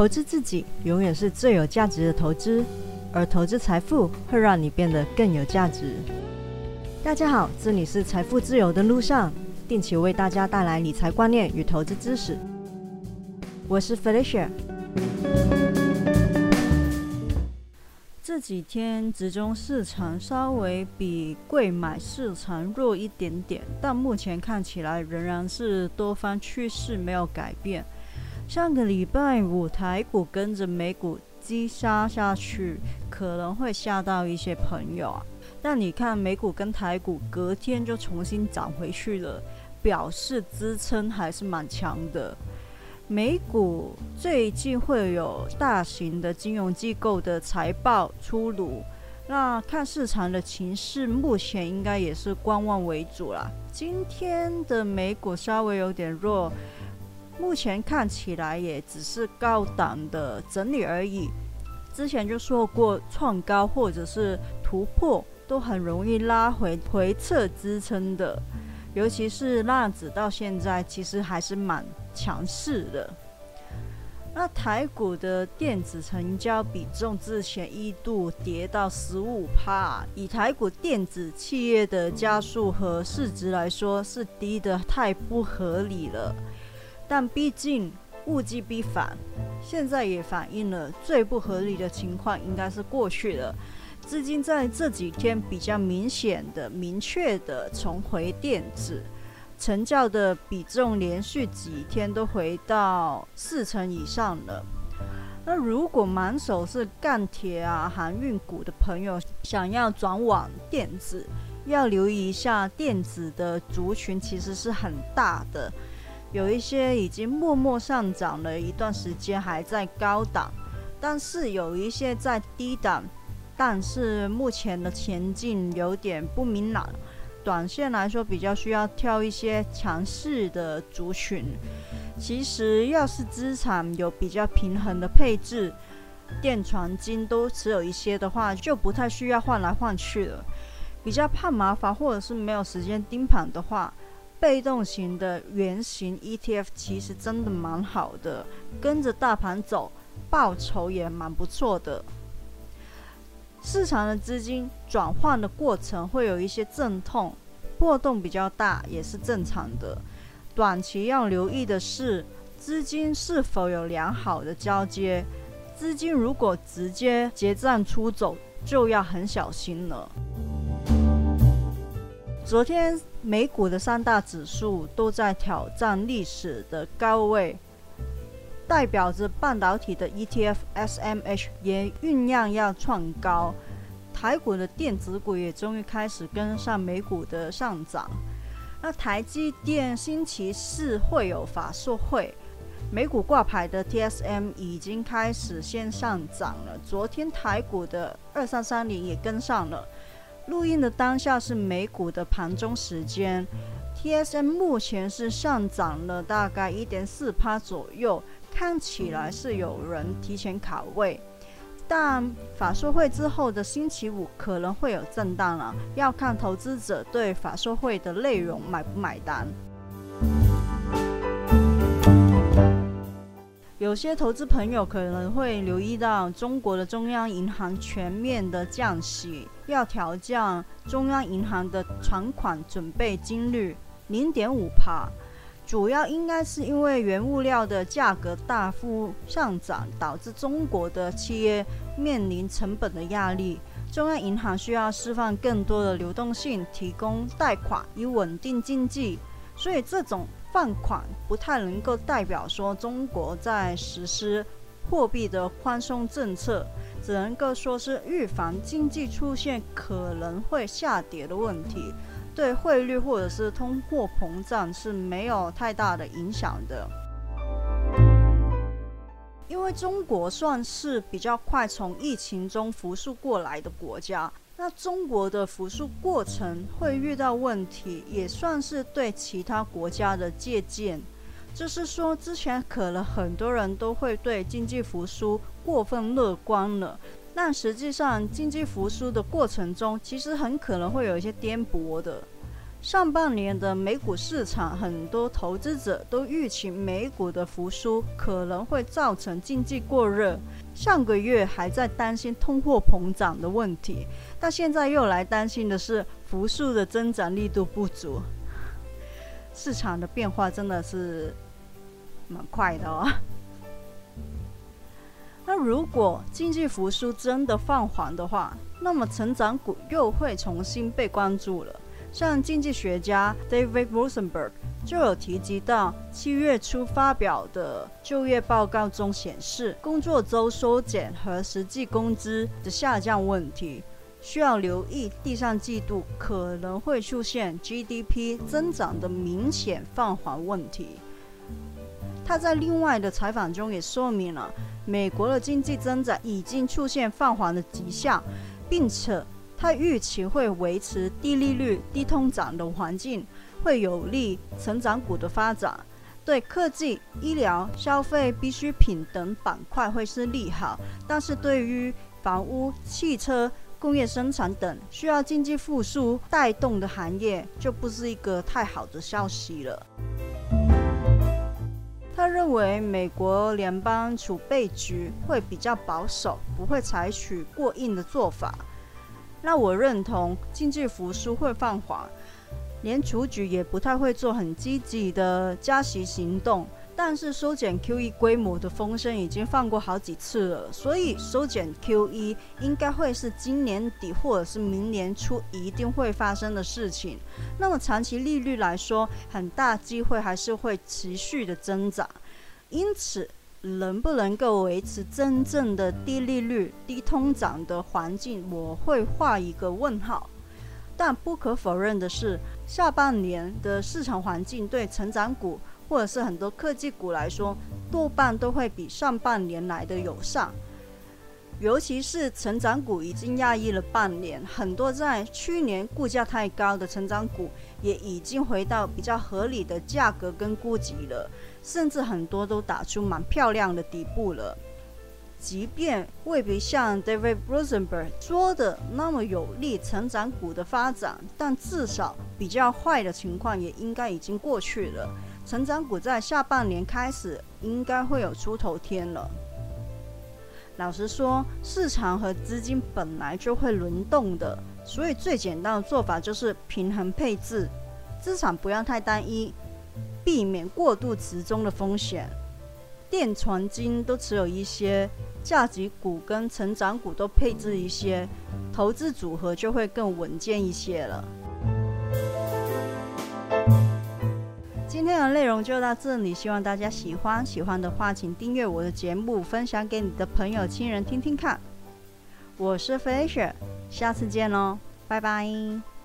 投资自己永远是最有价值的投资，而投资财富会让你变得更有价值。大家好，这里是财富自由的路上，定期为大家带来理财观念与投资知识。我是 Felicia。这几天集中市场稍微比贵买市场弱一点点，但目前看起来仍然是多方趋势没有改变。上个礼拜五台股跟着美股急杀下去，可能会吓到一些朋友啊。但你看美股跟台股隔天就重新涨回去了，表示支撑还是蛮强的。美股最近会有大型的金融机构的财报出炉，那看市场的情势，目前应该也是观望为主啦。今天的美股稍微有点弱，目前看起来也只是高档的整理而已。之前就说过，创高或者是突破都很容易拉回回撤支撑的。尤其是纳指到现在其实还是蛮强势的。那台股的电子成交比重之前一度跌到十五帕，以台股电子企业的加速和市值来说，是低的太不合理了。但毕竟物极必反，现在也反映了最不合理的情况应该是过去了。资金在这几天比较明显的、明确的重回电子，成交的比重连续几天都回到四成以上了。那如果满手是钢铁啊、航运股的朋友，想要转往电子，要留意一下电子的族群其实是很大的，有一些已经默默上涨了一段时间，还在高档，但是有一些在低档。但是目前的前景有点不明朗，短线来说比较需要挑一些强势的族群。其实要是资产有比较平衡的配置，电、传、金都持有一些的话，就不太需要换来换去了。比较怕麻烦或者是没有时间盯盘的话，被动型的圆形 ETF 其实真的蛮好的，跟着大盘走，报酬也蛮不错的。市场的资金转换的过程会有一些阵痛，波动比较大也是正常的。短期要留意的是，资金是否有良好的交接。资金如果直接结账出走，就要很小心了。昨天美股的三大指数都在挑战历史的高位。代表着半导体的 ETF SMH 也酝酿要创高，台股的电子股也终于开始跟上美股的上涨。那台积电星期四会有法说会，美股挂牌的 TSM 已经开始先上涨了。昨天台股的二三三零也跟上了。录音的当下是美股的盘中时间，TSM 目前是上涨了大概一点四趴左右。看起来是有人提前卡位，但法说会之后的星期五可能会有震荡了，要看投资者对法说会的内容买不买单。有些投资朋友可能会留意到，中国的中央银行全面的降息，要调降中央银行的存款准备金率零点五帕。主要应该是因为原物料的价格大幅上涨，导致中国的企业面临成本的压力。中央银行需要释放更多的流动性，提供贷款以稳定经济。所以这种放款不太能够代表说中国在实施货币的宽松政策，只能够说是预防经济出现可能会下跌的问题。对汇率或者是通货膨胀是没有太大的影响的，因为中国算是比较快从疫情中复苏过来的国家。那中国的复苏过程会遇到问题，也算是对其他国家的借鉴。就是说，之前可能很多人都会对经济复苏过分乐观了。但实际上，经济复苏的过程中，其实很可能会有一些颠簸的。上半年的美股市场，很多投资者都预期美股的复苏可能会造成经济过热。上个月还在担心通货膨胀的问题，但现在又来担心的是复苏的增长力度不足。市场的变化真的是蛮快的哦。那如果经济复苏真的放缓的话，那么成长股又会重新被关注了。像经济学家 David Rosenberg 就有提及到，七月初发表的就业报告中显示，工作周缩减和实际工资的下降问题，需要留意第三季度可能会出现 GDP 增长的明显放缓问题。他在另外的采访中也说明了，美国的经济增长已经出现放缓的迹象，并且。他预期会维持低利率、低通胀的环境，会有利成长股的发展，对科技、医疗、消费必需品等板块会是利好。但是对于房屋、汽车、工业生产等需要经济复苏带动的行业，就不是一个太好的消息了。他认为美国联邦储备局会比较保守，不会采取过硬的做法。那我认同经济复苏会放缓，连储局也不太会做很积极的加息行动。但是收减 QE 规模的风声已经放过好几次了，所以收减 QE 应该会是今年底或者是明年初一定会发生的事情。那么长期利率来说，很大机会还是会持续的增长，因此。能不能够维持真正的低利率、低通胀的环境，我会画一个问号。但不可否认的是，下半年的市场环境对成长股或者是很多科技股来说，多半都会比上半年来的友善。尤其是成长股已经压抑了半年，很多在去年估价太高的成长股也已经回到比较合理的价格跟估值了。甚至很多都打出蛮漂亮的底部了，即便未必像 David Rosenberg 说的那么有利成长股的发展，但至少比较坏的情况也应该已经过去了。成长股在下半年开始应该会有出头天了。老实说，市场和资金本来就会轮动的，所以最简单的做法就是平衡配置，资产不要太单一。避免过度集中的风险，电传金都持有一些，价值股跟成长股都配置一些，投资组合就会更稳健一些了。的内容就到这里，希望大家喜欢。喜欢的话，请订阅我的节目，分享给你的朋友、亲人听听看。我是 Felicia，下次见喽，拜拜。